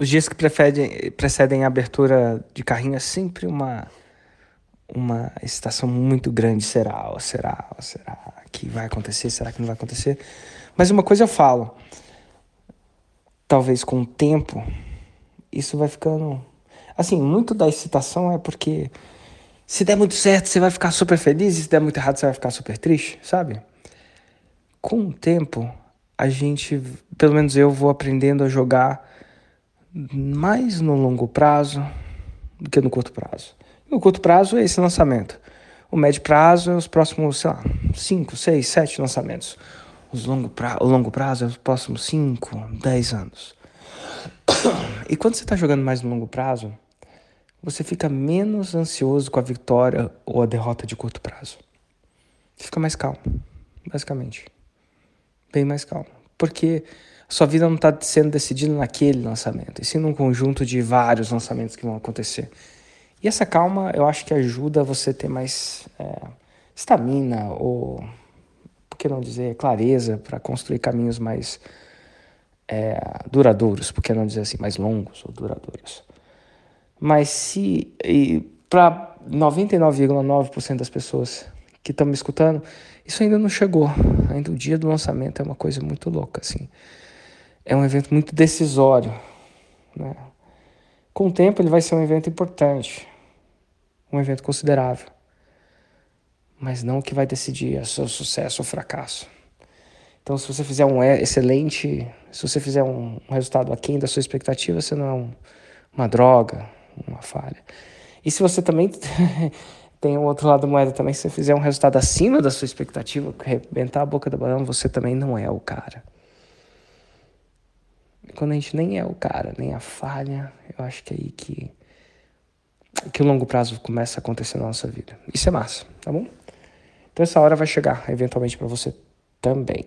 os dias que precedem, precedem a abertura de carrinho é sempre uma uma excitação muito grande. Será, será, será que vai acontecer? Será que não vai acontecer? Mas uma coisa eu falo, talvez com o tempo, isso vai ficando. Assim, muito da excitação é porque se der muito certo, você vai ficar super feliz, e se der muito errado, você vai ficar super triste, sabe? Com o tempo, a gente, pelo menos eu, vou aprendendo a jogar mais no longo prazo do que no curto prazo. No curto prazo é esse lançamento. O médio prazo é os próximos, sei lá, 5, 6, 7 lançamentos. Os longo pra... O longo prazo é os próximos 5, 10 anos. E quando você está jogando mais no longo prazo, você fica menos ansioso com a vitória ou a derrota de curto prazo. Você fica mais calmo, basicamente. Bem mais calmo. Porque sua vida não está sendo decidida naquele lançamento, e sim num conjunto de vários lançamentos que vão acontecer. E essa calma eu acho que ajuda você a ter mais estamina é, ou, por que não dizer, clareza para construir caminhos mais é, duradouros, por que não dizer assim, mais longos ou duradouros. Mas se, para 99,9% das pessoas que estão me escutando, isso ainda não chegou. Ainda o dia do lançamento é uma coisa muito louca, assim. É um evento muito decisório, né? Com o tempo ele vai ser um evento importante, um evento considerável, mas não o que vai decidir o seu sucesso ou fracasso. Então, se você fizer um excelente, se você fizer um, resultado aquém da sua expectativa, você não é um, uma droga, uma falha. E se você também tem o outro lado da moeda também, se você fizer um resultado acima da sua expectativa, arrebentar a boca da balão, você também não é o cara. Quando a gente nem é o cara, nem a falha, eu acho que é aí que que o longo prazo começa a acontecer na nossa vida. Isso é massa, tá bom? Então essa hora vai chegar eventualmente para você também.